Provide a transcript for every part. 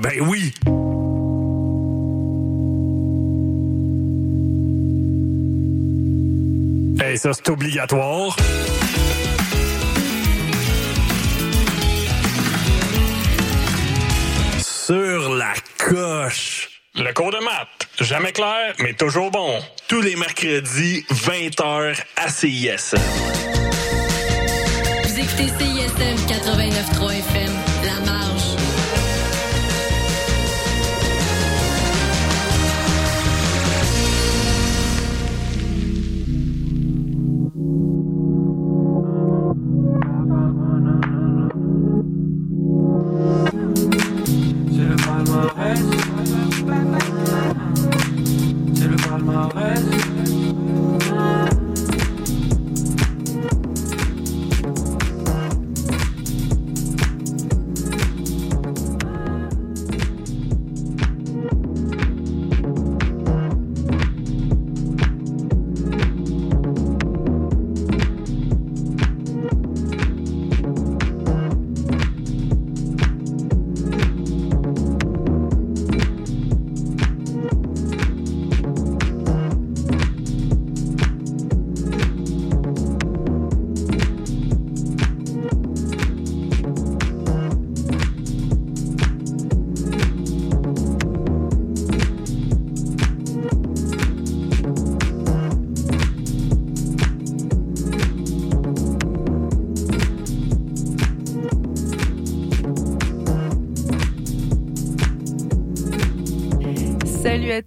Ben oui! Hey, ça, c'est obligatoire. Sur la coche. Le cours de maths. Jamais clair, mais toujours bon. Tous les mercredis, 20h à CISM. Vous écoutez CISM 89.3 FM,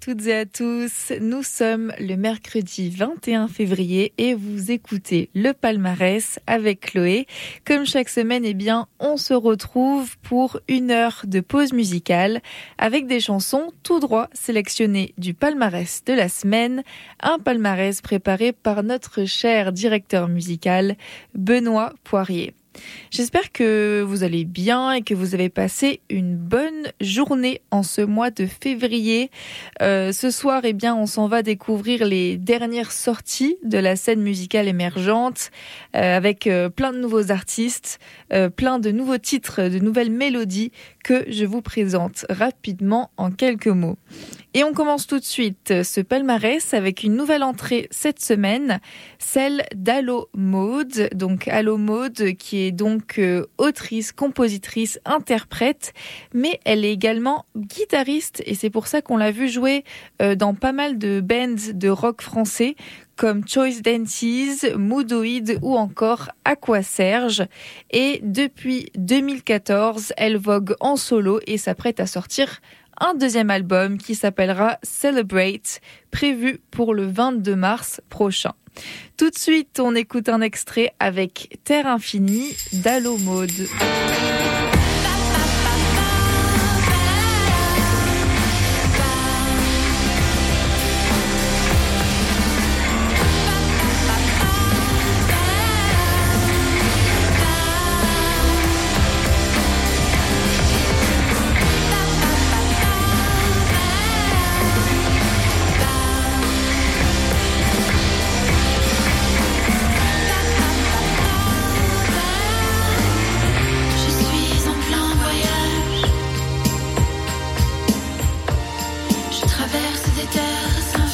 toutes et à tous, nous sommes le mercredi 21 février et vous écoutez le palmarès avec Chloé. Comme chaque semaine, eh bien, on se retrouve pour une heure de pause musicale avec des chansons tout droit sélectionnées du palmarès de la semaine, un palmarès préparé par notre cher directeur musical Benoît Poirier. J'espère que vous allez bien et que vous avez passé une bonne journée en ce mois de février. Euh, ce soir, eh bien, on s'en va découvrir les dernières sorties de la scène musicale émergente euh, avec euh, plein de nouveaux artistes, plein de nouveaux titres, de nouvelles mélodies que je vous présente rapidement en quelques mots. Et on commence tout de suite ce palmarès avec une nouvelle entrée cette semaine, celle d'Allo Mode. Donc Allo Mode qui est donc euh, autrice, compositrice, interprète, mais elle est également guitariste et c'est pour ça qu'on l'a vu jouer euh, dans pas mal de bands de rock français comme Choice Dances, Moodoid ou encore Aqua Serge. Et depuis 2014, elle vogue en solo et s'apprête à sortir un deuxième album qui s'appellera Celebrate, prévu pour le 22 mars prochain. Tout de suite, on écoute un extrait avec Terre Infinie d'Allo Mode. Traverse des terres infinies.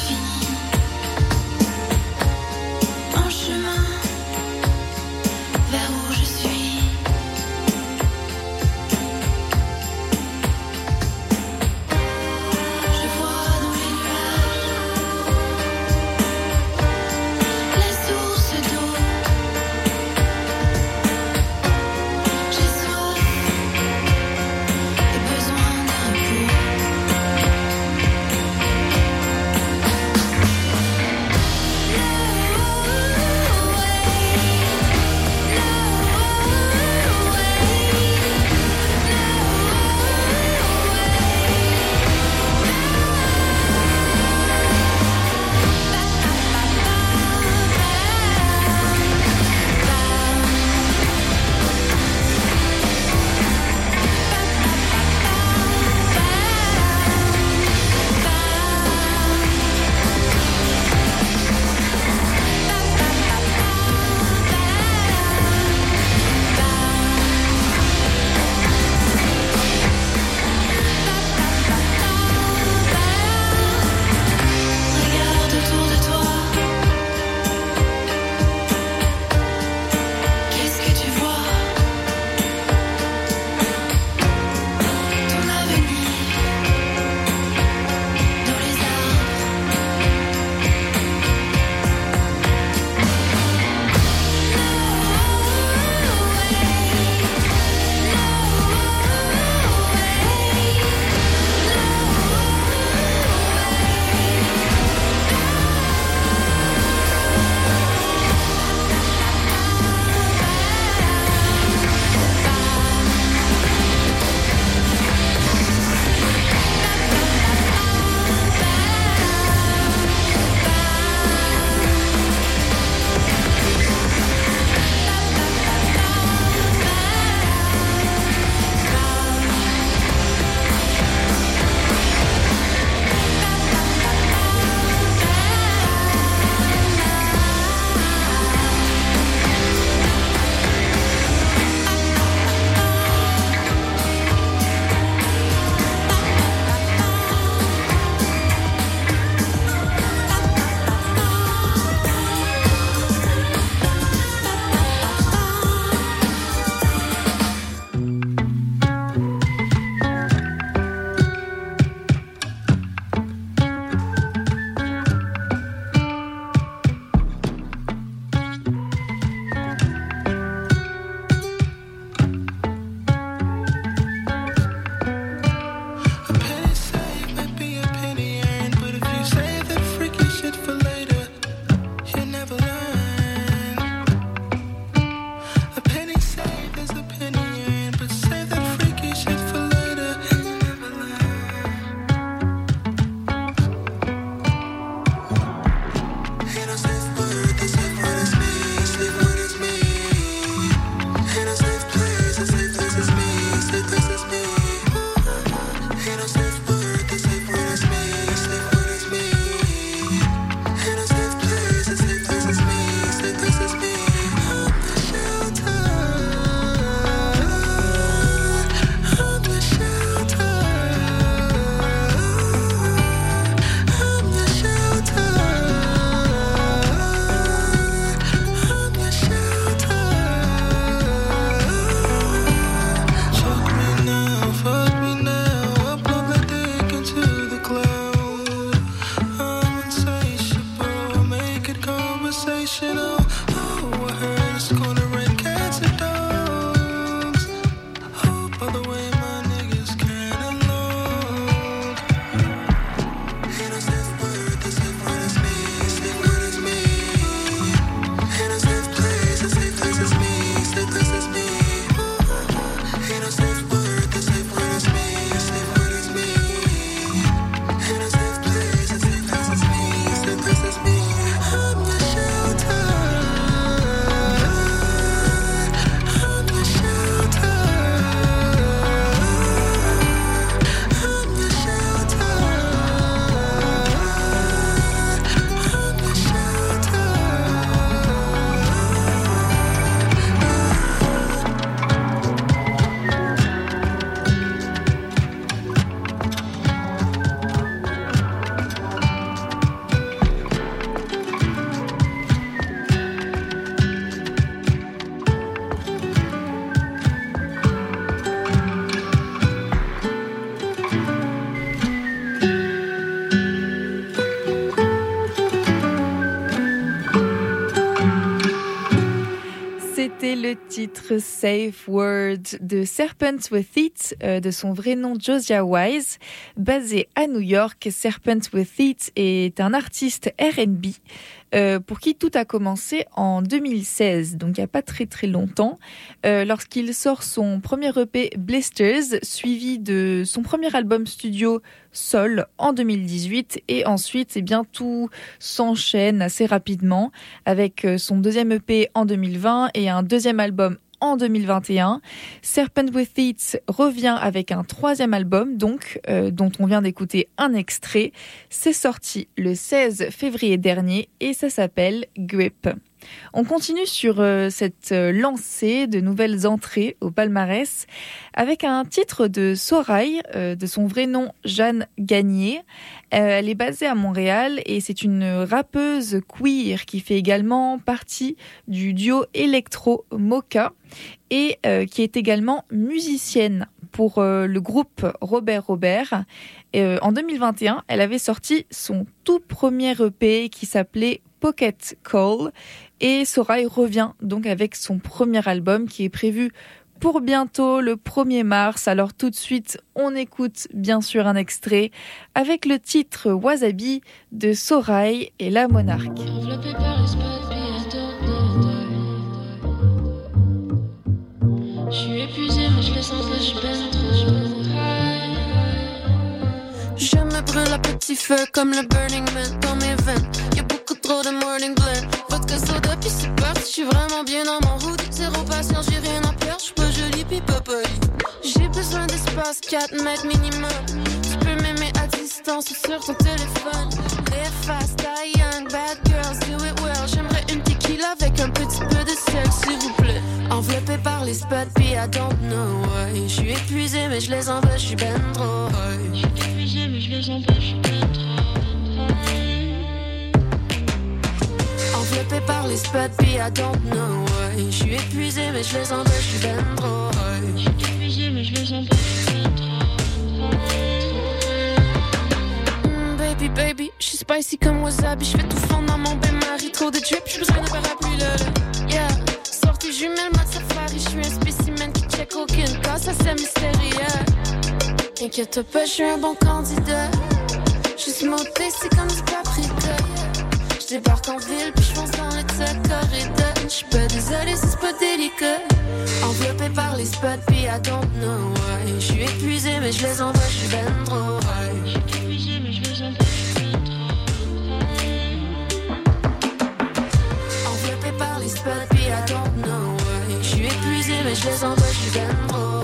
Titre Safe Word de Serpent with It, euh, de son vrai nom Josiah Wise. Basé à New York, Serpent with It est un artiste RB euh, pour qui tout a commencé en 2016, donc il n'y a pas très très longtemps, euh, lorsqu'il sort son premier EP Blisters, suivi de son premier album studio Sol en 2018, et ensuite eh bien tout s'enchaîne assez rapidement avec euh, son deuxième EP en 2020 et un deuxième album en 2021. Serpent with It revient avec un troisième album, donc euh, dont on vient d'écouter un extrait. C'est sorti le 16 février dernier et ça s'appelle Grip. On continue sur euh, cette euh, lancée de nouvelles entrées au palmarès avec un titre de Sorail, euh, de son vrai nom Jeanne Gagné. elle est basée à Montréal et c'est une rappeuse queer qui fait également partie du duo électro Mocha et qui est également musicienne pour le groupe Robert Robert. en 2021, elle avait sorti son tout premier EP qui s'appelait Pocket Call et Sorail revient donc avec son premier album qui est prévu pour bientôt le 1er mars. Alors tout de suite, on écoute bien sûr un extrait avec le titre Wasabi de Sorail et la monarque. Enveloppé par les spots, Je suis épuisé, mais je le sens, je suis trop high. Je me brûle à petit feu comme le Burning Man dans mes veines. Trop de morning blend. Vodka soda, c'est parti. Je suis vraiment bien dans mon hood. Zéro patience, j'ai rien à perdre. J'suis pas jolie, puis pas poli. J'ai besoin d'espace, 4 mètres minimum. Tu peux m'aimer à distance sur ton téléphone. Live fast, young, bad girls, do it well. J'aimerais une tequila avec un petit peu de sel, s'il vous plaît. Enveloppé par les spots, puis I don't know why. Je suis épuisé, mais je les envoie, je suis ben trop high. Épuisé, mais je les envoie, je suis ben trop les spots, puis I don't know why. Je suis épuisé, mais je les envoie, je suis ben trop high. Épuisé, mais je les je suis ben Mm, baby, baby, je suis spicy comme wasabi. Je fais tout fondre dans mon bain-marie. Trop de drip, j'ai besoin d'un parapluie, là. Yeah, sortie jumelle, mode safari. Je suis un spécimen qui check aucune cas, ça c'est mystérieux. Inquiète pas, je suis un bon candidat. Juste monté, c'est comme du paprika. Je débarque en ville, puis je fonce dans le corridor. Je suis pas c'est pas délicat. Enveloppé par les spots, puis I don't know why. Je suis épuisé, mais je les envoie, je suis ben trop. Épuisé, mais je les envoie, je suis trop Enveloppé par les spots, puis I don't know why. Je suis épuisé, mais je les envoie, je suis ben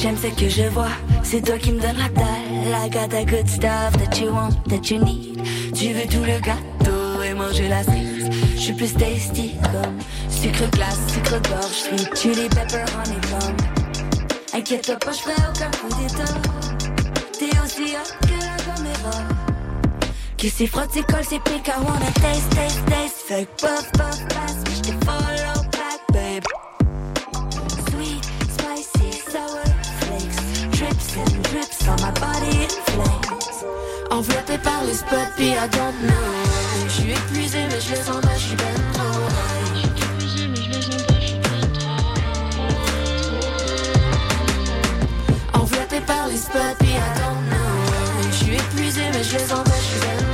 J'aime ce que je vois, c'est toi qui me donne la dalle. I got good stuff that you want, that you need. Tu veux tout le gâteau et manger la cerise. Je suis plus tasty comme sucre glace, sucre gorge, sweet chili pepper honeycomb. Inquiète-toi pas, je aucun coup d'état. T'es aussi hot que la caméra. Qui s'y frotte, c'est colle, c'est pique, I wanna taste, taste, taste. Que puff, puff, pass, j'te follow back, babe. Sweet, spicy, sour flakes. Drips on my body in par les I don't know. Je suis épuisé, mais je les je suis ben par les I don't. Je suis épuisé, mais je les envoie, je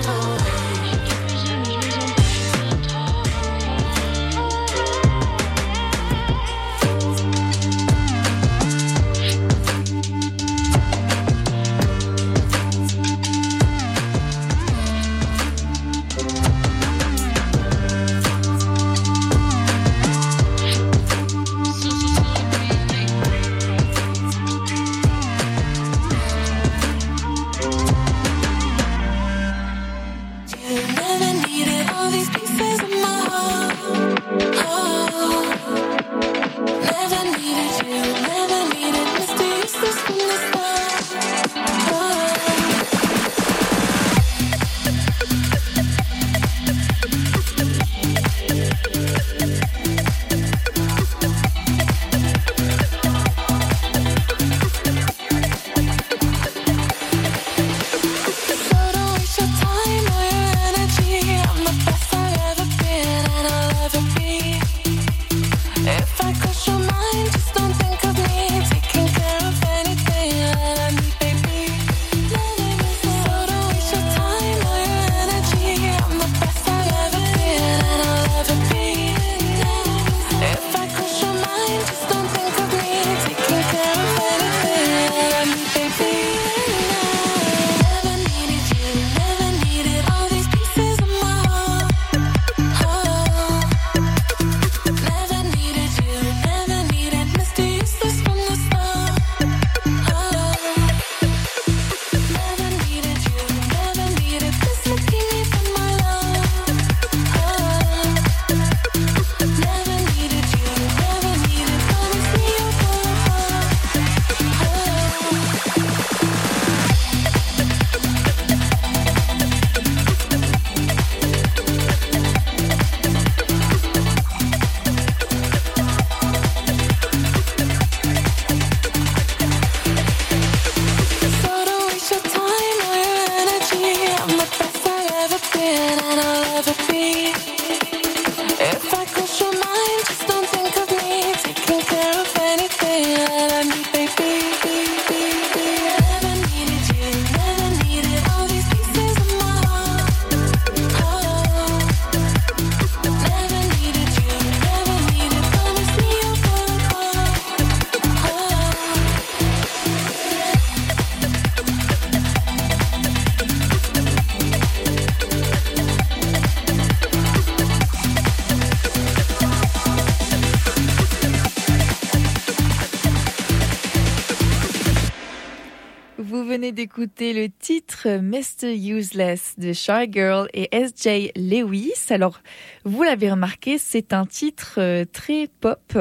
d'écouter le titre Mr. Useless de Shy Girl et SJ Lewis. Alors, vous l'avez remarqué, c'est un titre euh, très pop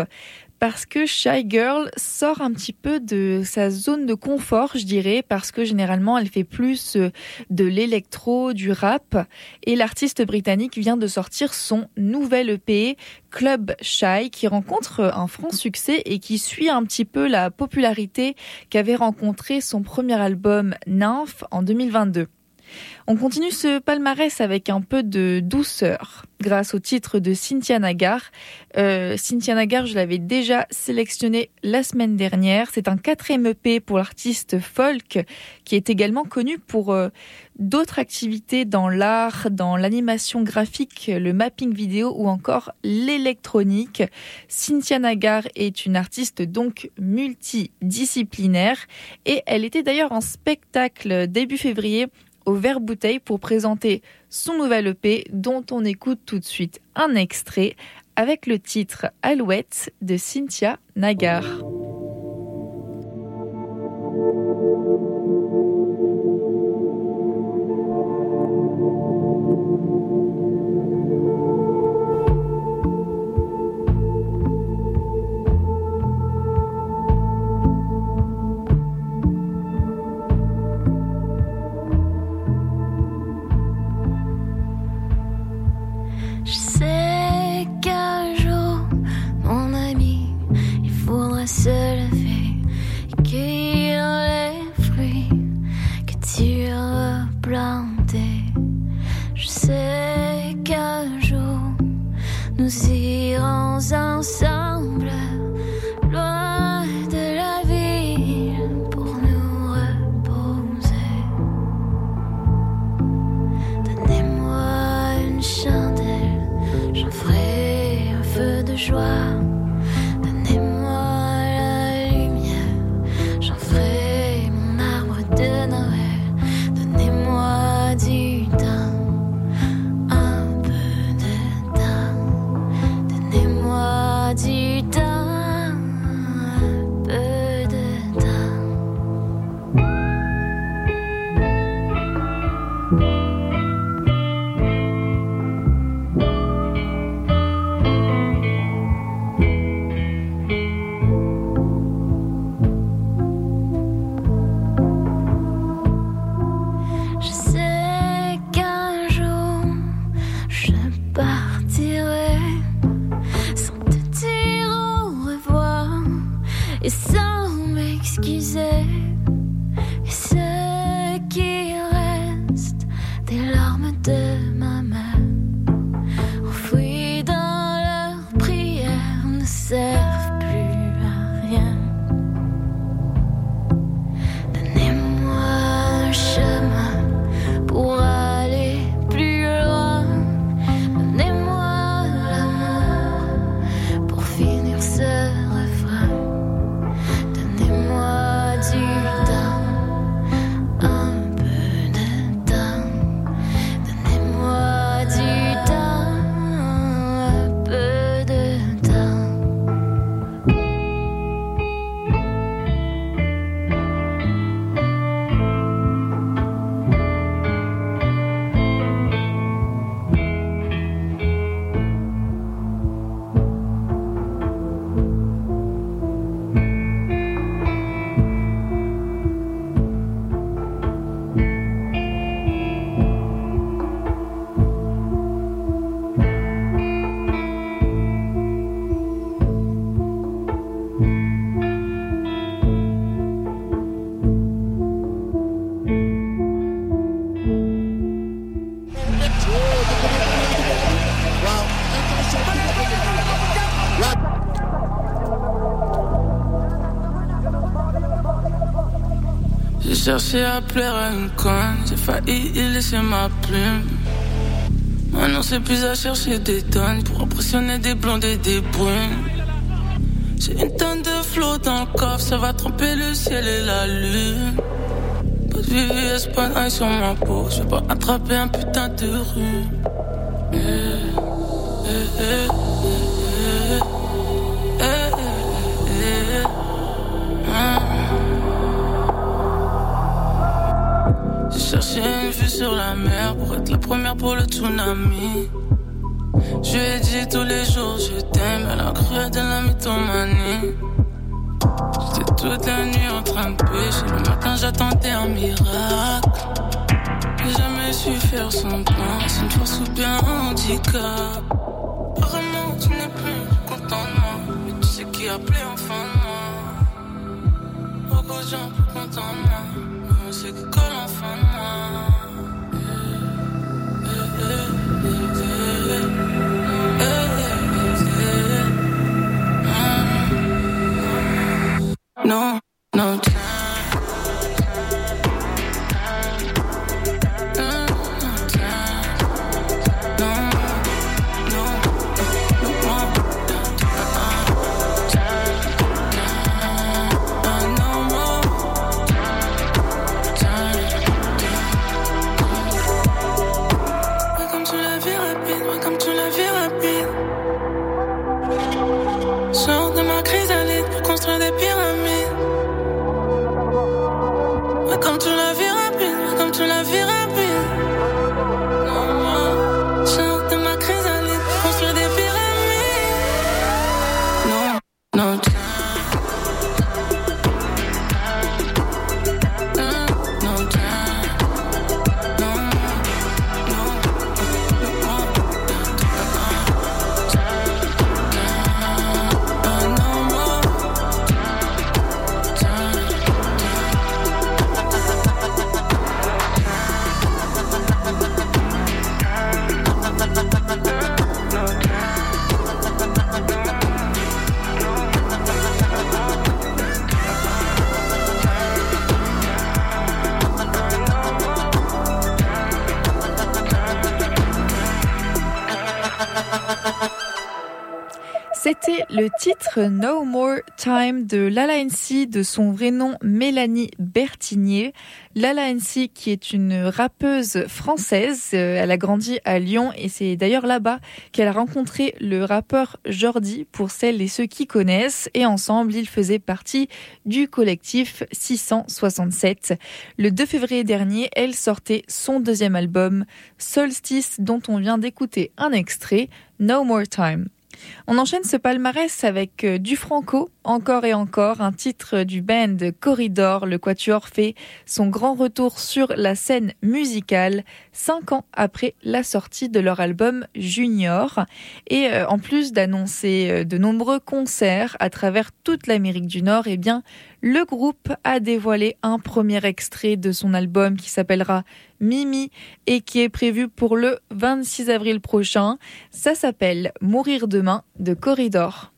parce que Shy Girl sort un petit peu de sa zone de confort, je dirais, parce que généralement elle fait plus euh, de l'électro, du rap. Et l'artiste britannique vient de sortir son nouvel EP, Club Shy, qui rencontre un franc succès et qui suit un petit peu la popularité qu'avait rencontré son premier album Nymph en 2022. On continue ce palmarès avec un peu de douceur grâce au titre de Cynthia Nagar. Euh, Cynthia Nagar, je l'avais déjà sélectionné la semaine dernière. C'est un quatrième EP pour l'artiste folk qui est également connu pour euh, d'autres activités dans l'art, dans l'animation graphique, le mapping vidéo ou encore l'électronique. Cynthia Nagar est une artiste donc multidisciplinaire et elle était d'ailleurs en spectacle début février au Vert Bouteille pour présenter son nouvel EP dont on écoute tout de suite un extrait avec le titre Alouette de Cynthia Nagar. Et sans m'excuser. Cherché à plaire à une conne, j'ai failli y laisser ma plume. Maintenant c'est plus à chercher des tonnes pour impressionner des blondes et des brunes. J'ai une tonne de flot dans le coffre, ça va tromper le ciel et la lune. Pas de VVS, pas sur ma peau, je vais pas attraper un putain de rue. Eh, eh, eh, J'ai cherché une vue sur la mer pour être la première pour le tsunami. Je lui ai dit tous les jours je t'aime, elle a cru de la mythomanie. J'étais toute la nuit en train de pêcher, le matin j'attendais un miracle. J'ai jamais su faire son plan, c'est une force ou bien un handicap. Vraiment, tu n'es plus content de moi, mais tu sais qui a appelé enfin de moi. Beaucoup de gens plus contents de moi, mais on sait que colle enfin de moi. No, no time. Titre No More Time de Lala NC de son vrai nom Mélanie Bertignier. Lala NC qui est une rappeuse française, euh, elle a grandi à Lyon et c'est d'ailleurs là-bas qu'elle a rencontré le rappeur Jordi pour celles et ceux qui connaissent et ensemble ils faisaient partie du collectif 667. Le 2 février dernier, elle sortait son deuxième album Solstice dont on vient d'écouter un extrait No More Time. On enchaîne ce palmarès avec euh, du Franco, encore et encore, un titre du band Corridor. Le Quatuor fait son grand retour sur la scène musicale cinq ans après la sortie de leur album Junior. Et euh, en plus d'annoncer euh, de nombreux concerts à travers toute l'Amérique du Nord, eh bien, le groupe a dévoilé un premier extrait de son album qui s'appellera Mimi et qui est prévu pour le 26 avril prochain. Ça s'appelle Mourir demain de Corridor.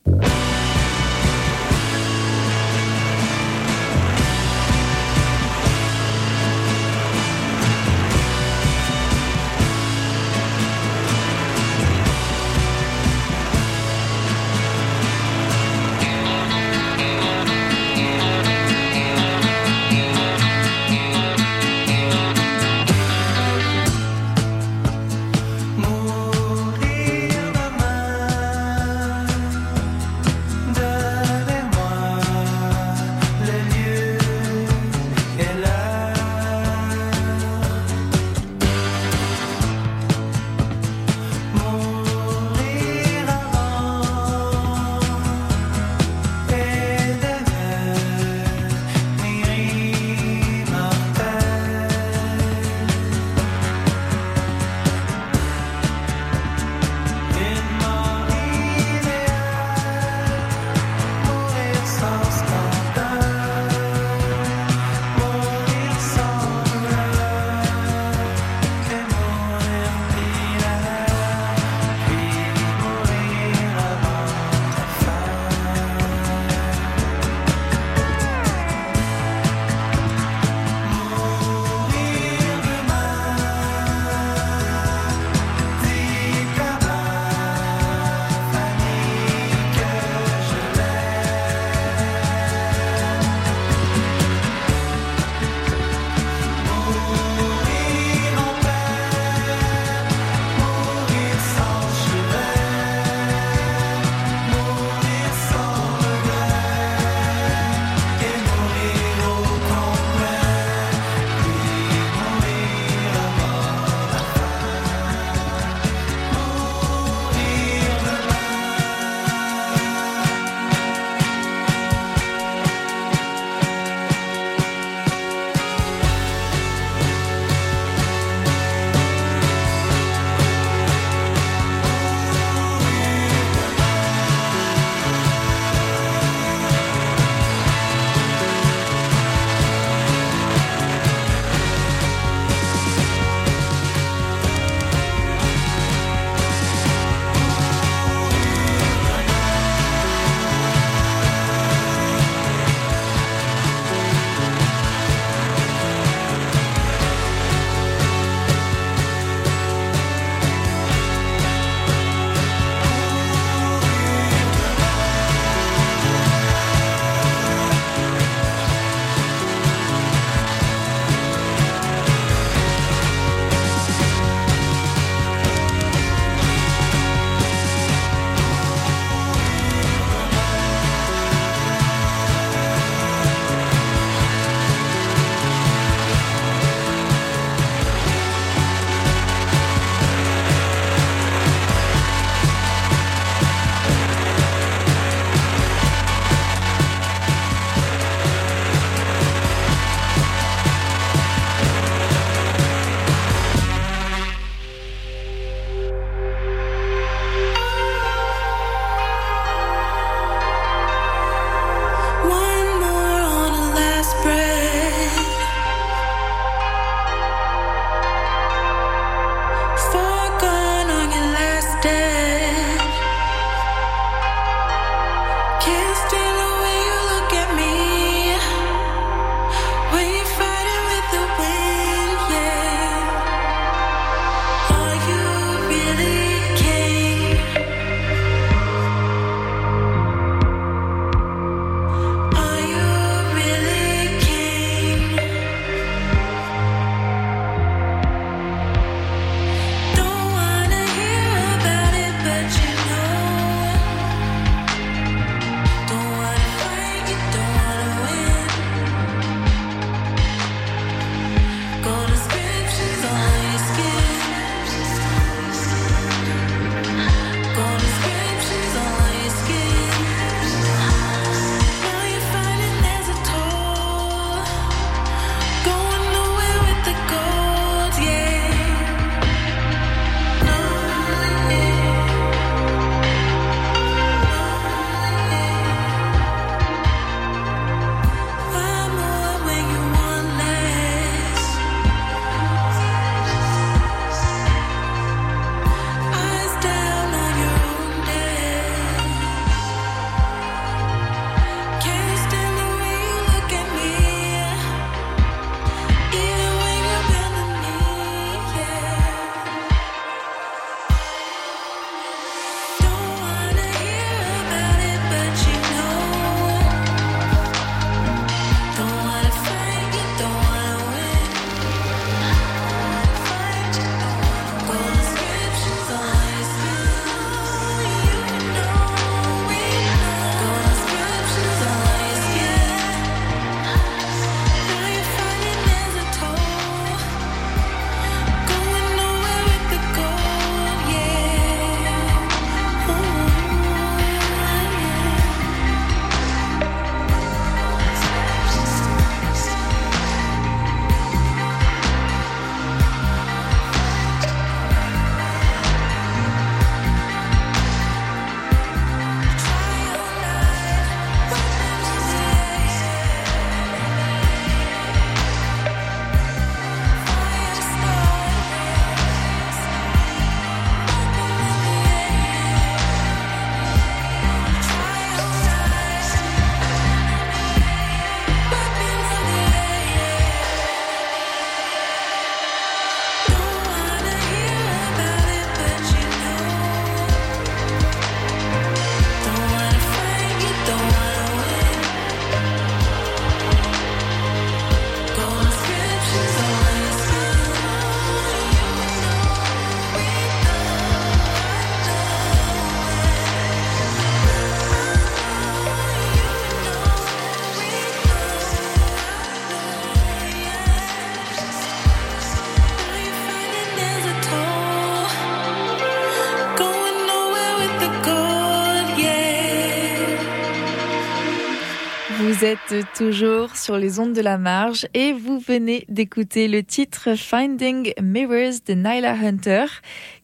Toujours sur les ondes de la marge et vous venez d'écouter le titre Finding Mirrors de Nyla Hunter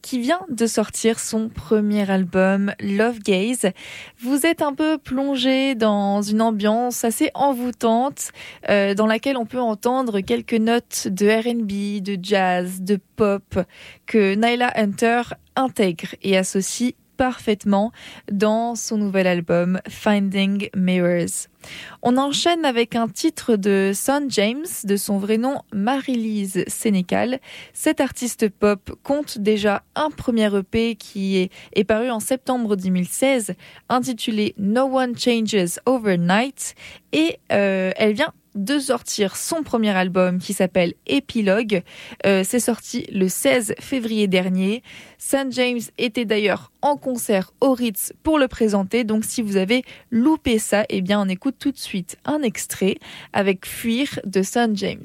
qui vient de sortir son premier album Love Gaze. Vous êtes un peu plongé dans une ambiance assez envoûtante euh, dans laquelle on peut entendre quelques notes de R&B, de jazz, de pop que Nyla Hunter intègre et associe parfaitement dans son nouvel album Finding Mirrors. On enchaîne avec un titre de Son James, de son vrai nom Marie-Lise Sénécal. Cet artiste pop compte déjà un premier EP qui est, est paru en septembre 2016, intitulé No One Changes Overnight, et euh, elle vient de sortir son premier album qui s'appelle Épilogue. Euh, c'est sorti le 16 février dernier. St. James était d'ailleurs en concert au Ritz pour le présenter. Donc si vous avez loupé ça, eh bien on écoute tout de suite un extrait avec Fuir de St. James.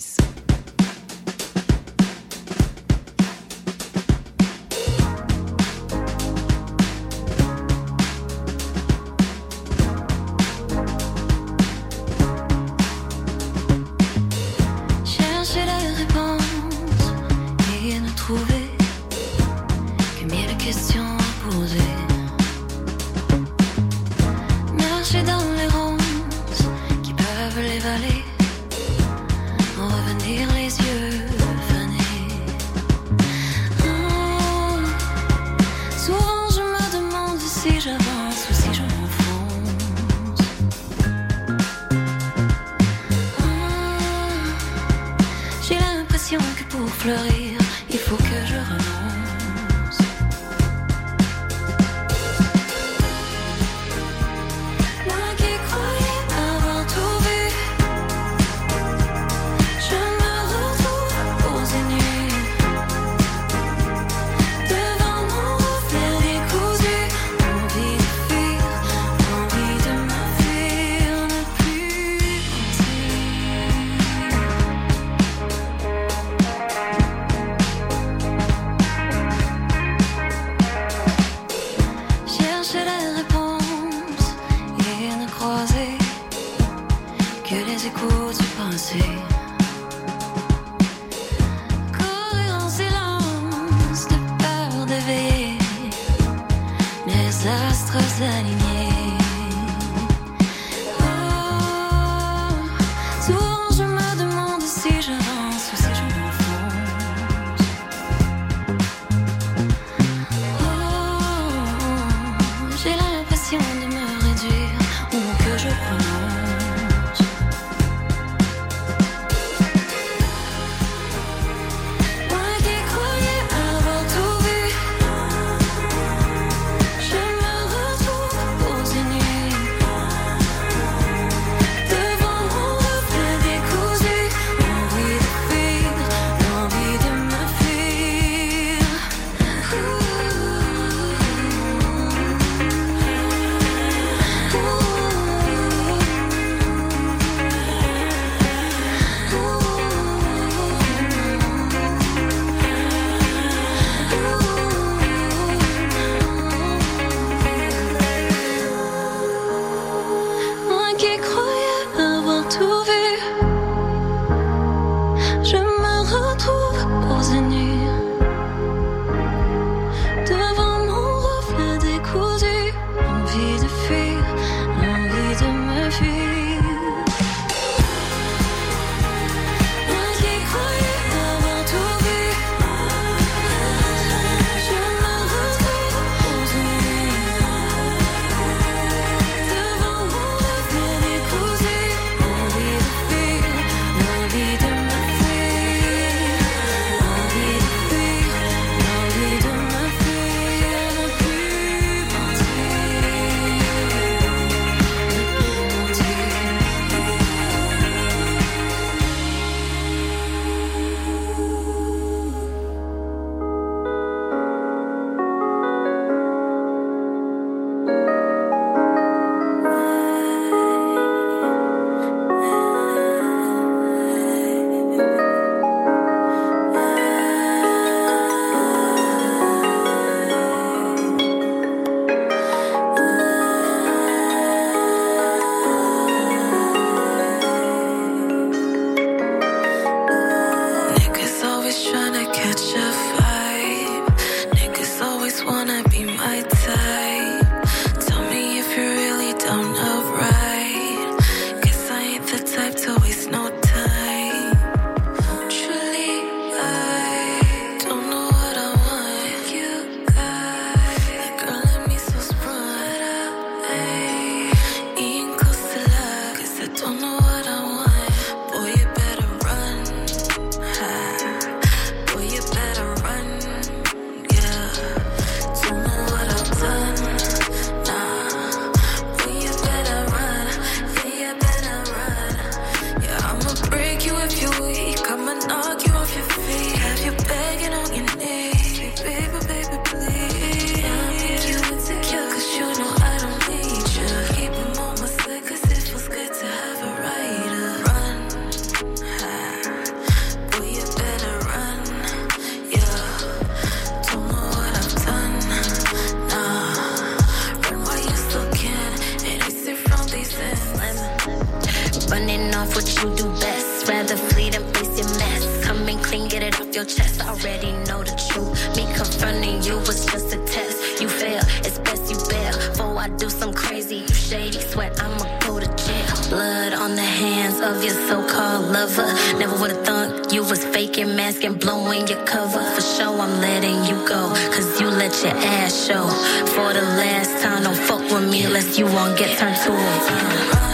Faking, masking, blowing your cover. For sure, I'm letting you go. Cause you let your ass show. For the last time, don't fuck with me unless you won't get turned to a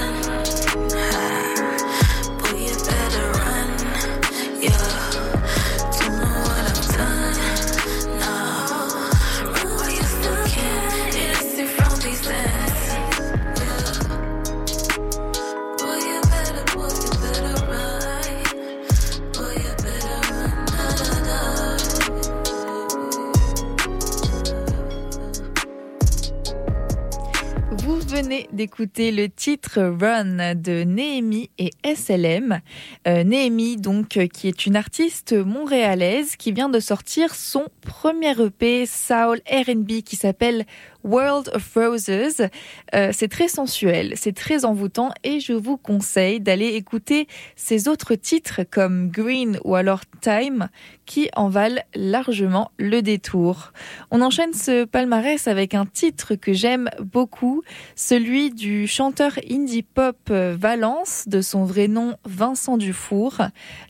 d'écouter le titre Run de Néhémie et SLM. Euh, Néhémie, donc, euh, qui est une artiste montréalaise qui vient de sortir son premier EP Soul R&B qui s'appelle World of Roses. Euh, c'est très sensuel, c'est très envoûtant et je vous conseille d'aller écouter ses autres titres comme Green ou alors Time qui en valent largement le détour. On enchaîne ce palmarès avec un titre que j'aime beaucoup, celui du chanteur indie pop Valence, de son vrai nom Vincent Dufour.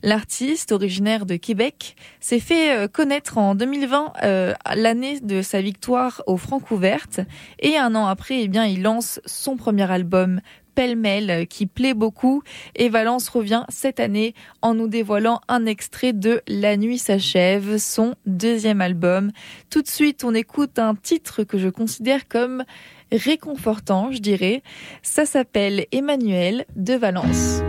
L'artiste, originaire de Québec, s'est fait euh, connaître en 2020, euh, l'année de sa victoire au Francouverte. Et un an après, eh bien, il lance son premier album pêle-mêle qui plaît beaucoup et Valence revient cette année en nous dévoilant un extrait de La nuit s'achève, son deuxième album. Tout de suite, on écoute un titre que je considère comme réconfortant, je dirais. Ça s'appelle Emmanuel de Valence.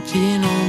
Des mots qui n'ont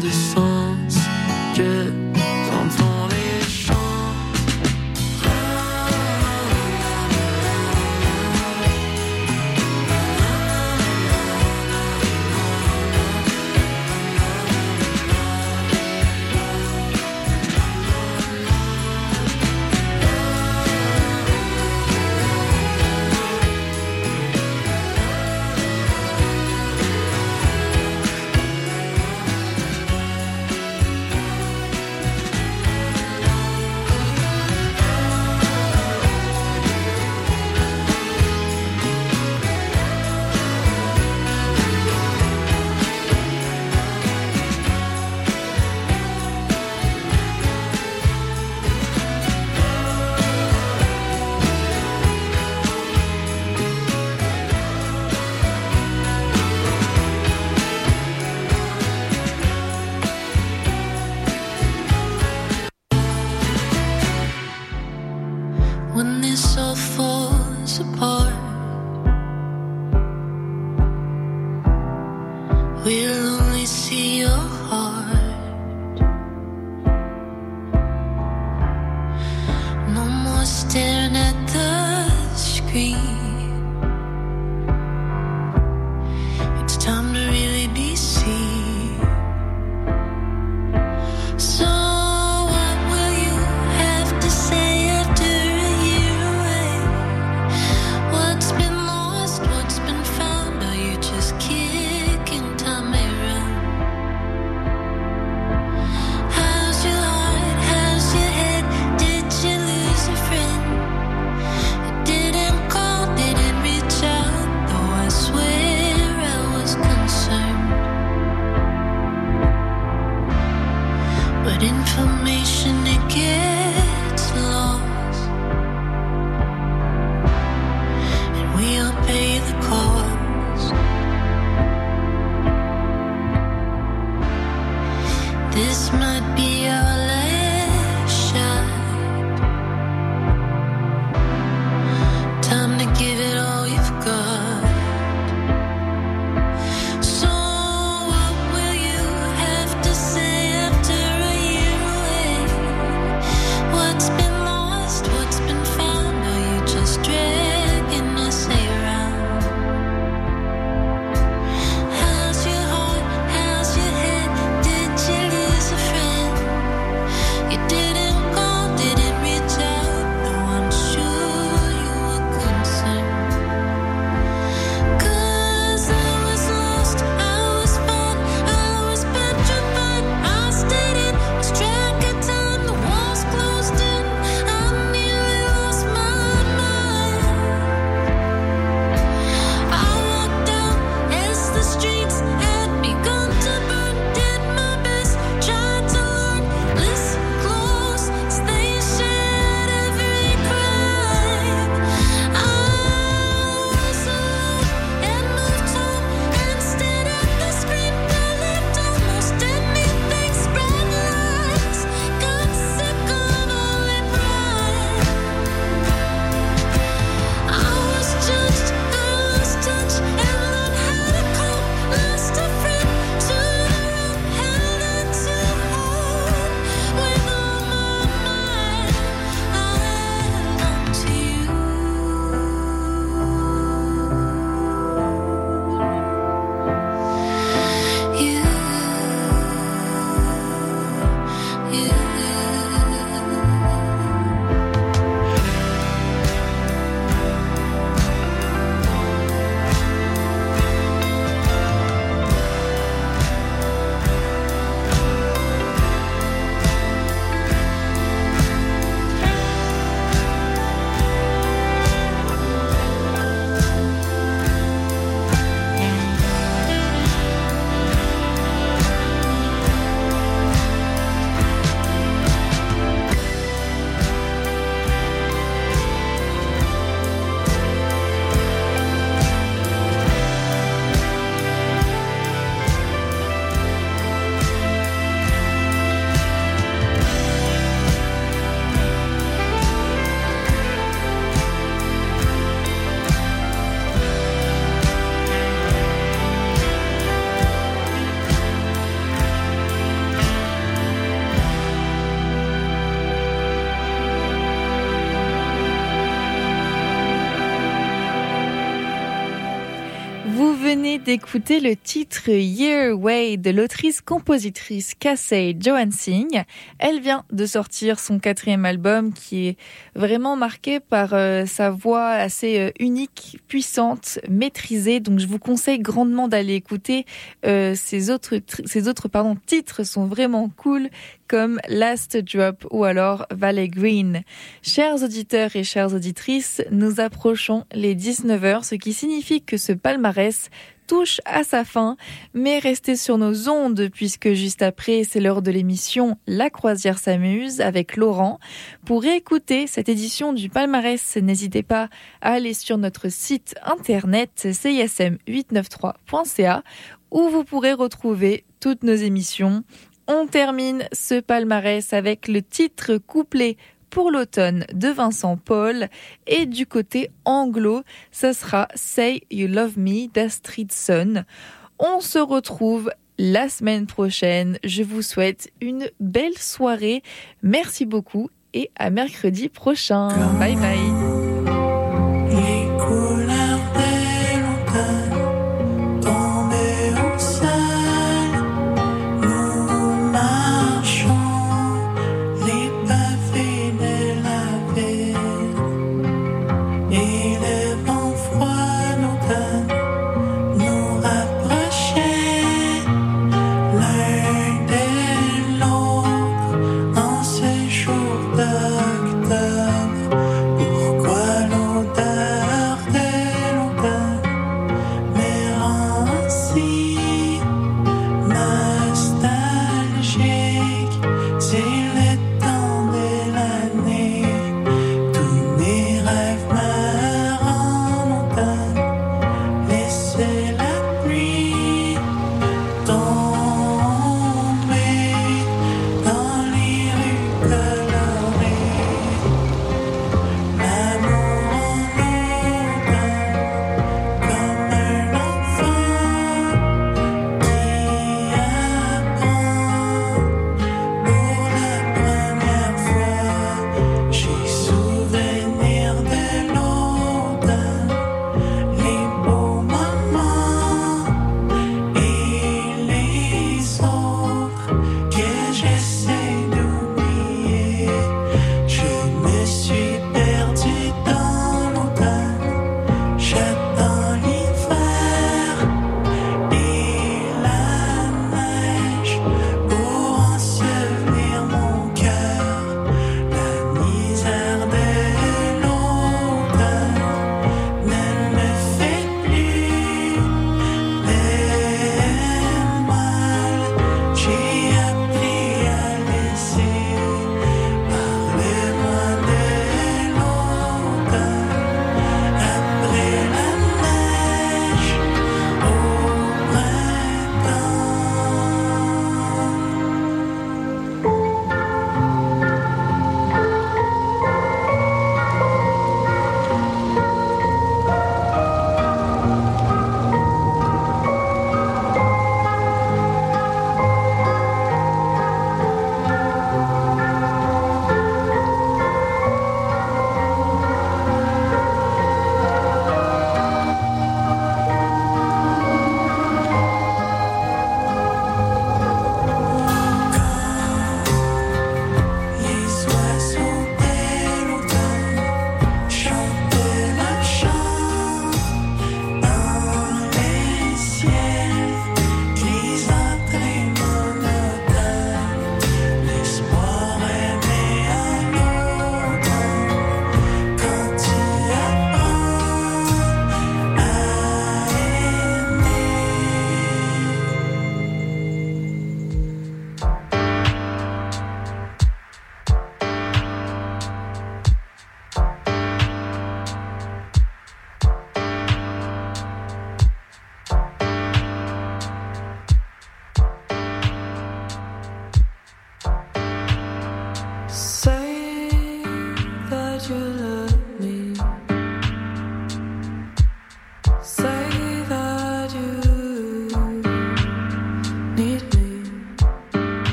d'écouter le titre Year Way de l'autrice-compositrice Casey Johan Singh. Elle vient de sortir son quatrième album qui est vraiment marqué par euh, sa voix assez euh, unique, puissante, maîtrisée. Donc je vous conseille grandement d'aller écouter. Euh, ses autres, ses autres pardon, titres sont vraiment cool comme Last Drop ou alors Valley Green. Chers auditeurs et chères auditrices, nous approchons les 19h, ce qui signifie que ce palmarès touche à sa fin, mais restez sur nos ondes puisque juste après, c'est l'heure de l'émission La croisière s'amuse avec Laurent. Pour écouter cette édition du palmarès, n'hésitez pas à aller sur notre site internet cism893.ca où vous pourrez retrouver toutes nos émissions on termine ce palmarès avec le titre couplé pour l'automne de Vincent Paul et du côté anglo, ça sera Say You Love Me d'Astrid Sun. On se retrouve la semaine prochaine. Je vous souhaite une belle soirée. Merci beaucoup et à mercredi prochain. Bye bye.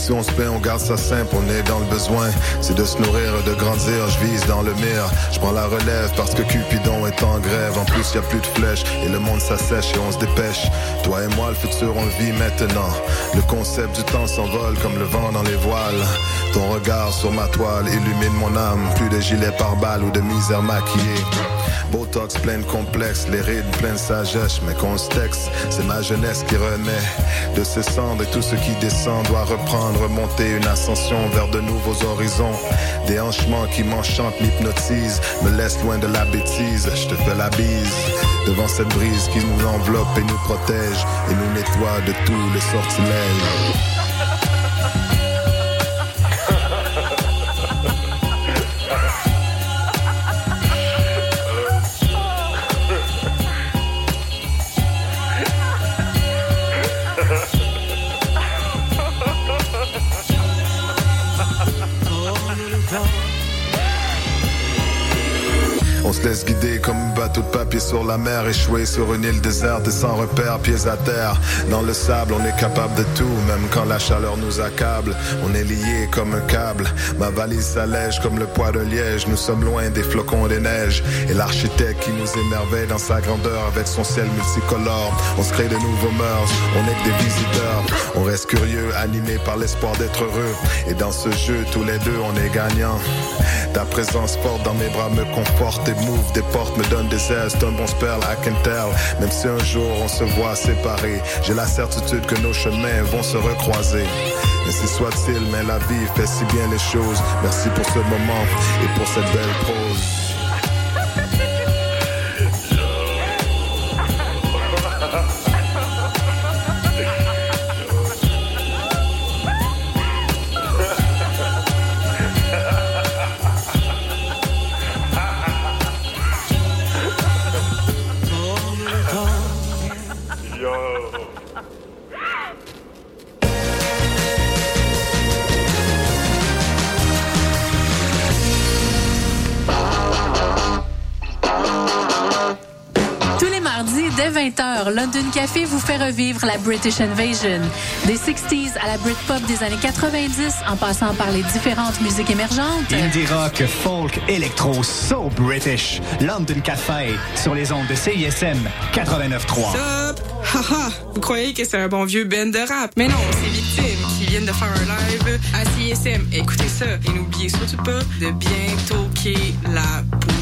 Si on se plaint, on garde ça simple, on est dans le besoin. C'est de se nourrir, de grandir, je vise dans le mire. Je prends la relève parce que Cupidon est en grève. En plus, y a plus de flèches et le monde s'assèche et on se dépêche. Toi et moi, le futur, on vit maintenant. Le concept du temps s'envole comme le vent dans les voiles. Ton regard sur ma toile illumine mon âme. Plus de gilets par balles ou de misère maquillée. Botox plein de complexes, les rides pleines sagesse, mais qu'on c'est ma jeunesse qui renaît de ses cendres et tout ce qui descend doit reprendre, remonter une ascension vers de nouveaux horizons. Des hanchements qui m'enchantent, m'hypnotisent, me laissent loin de la bêtise. Je te fais la bise devant cette brise qui nous enveloppe et nous protège et nous nettoie de tous les sortilèges. Sur la mer, échoué sur une île déserte et sans repère, pieds à terre. Dans le sable, on est capable de tout, même quand la chaleur nous accable. On est lié comme un câble. Ma valise s'allège comme le poids de liège. Nous sommes loin des flocons des neiges. Et l'architecte qui nous émerveille dans sa grandeur avec son ciel multicolore. On se crée de nouveaux mœurs, on est que des visiteurs. On reste curieux, animé par l'espoir d'être heureux. Et dans ce jeu, tous les deux, on est gagnants. Ta présence forte dans mes bras me conforte et m'ouvre des portes, me donne des ailes, un bon spell, I can. Même si un jour on se voit séparés, j'ai la certitude que nos chemins vont se recroiser. Ainsi soit-il, mais la vie fait si bien les choses. Merci pour ce moment et pour cette belle prose. Dès 20h, London Café vous fait revivre la British Invasion. Des 60s à la Britpop des années 90, en passant par les différentes musiques émergentes. Indie rock, folk, électro, so British. London Café sur les ondes de CISM 89.3. Sup? Haha, vous croyez que c'est un bon vieux band de rap? Mais non, c'est Victime qui viennent de faire un live à CISM. Écoutez ça et n'oubliez surtout pas de bien toquer la bouffe.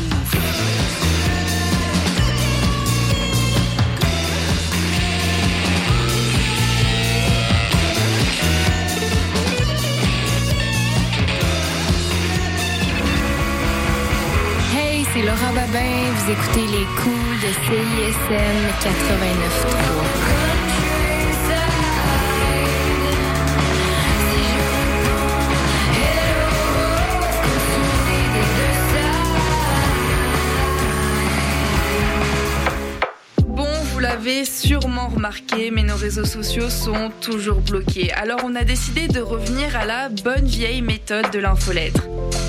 Laura Babin. Vous écoutez les coups de CISM 89.3. Bon, vous l'avez sûrement remarqué, mais nos réseaux sociaux sont toujours bloqués. Alors on a décidé de revenir à la bonne vieille méthode de l'infolettre.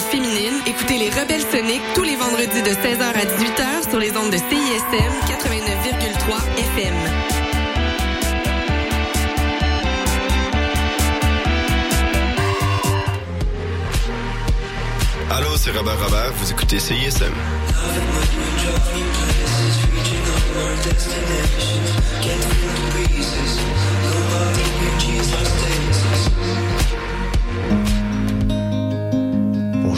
féminine, écoutez les Rebelles Soniques tous les vendredis de 16h à 18h sur les ondes de CISM 89,3 FM. Allô, c'est Robert Robert, vous écoutez CISM.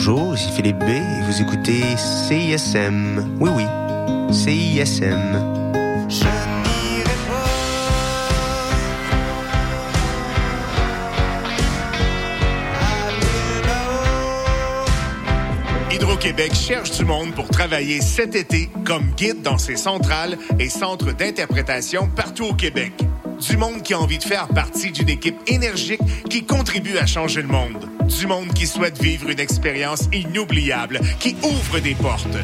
Bonjour, ici Philippe B et vous écoutez CISM. Oui, oui, CISM. Hydro-Québec cherche du monde pour travailler cet été comme guide dans ses centrales et centres d'interprétation partout au Québec. Du monde qui a envie de faire partie d'une équipe énergique qui contribue à changer le monde. Du monde qui souhaite vivre une expérience inoubliable, qui ouvre des portes.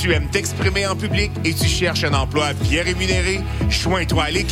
Tu aimes t'exprimer en public et tu cherches un emploi bien rémunéré? Joins-toi à l'équipe.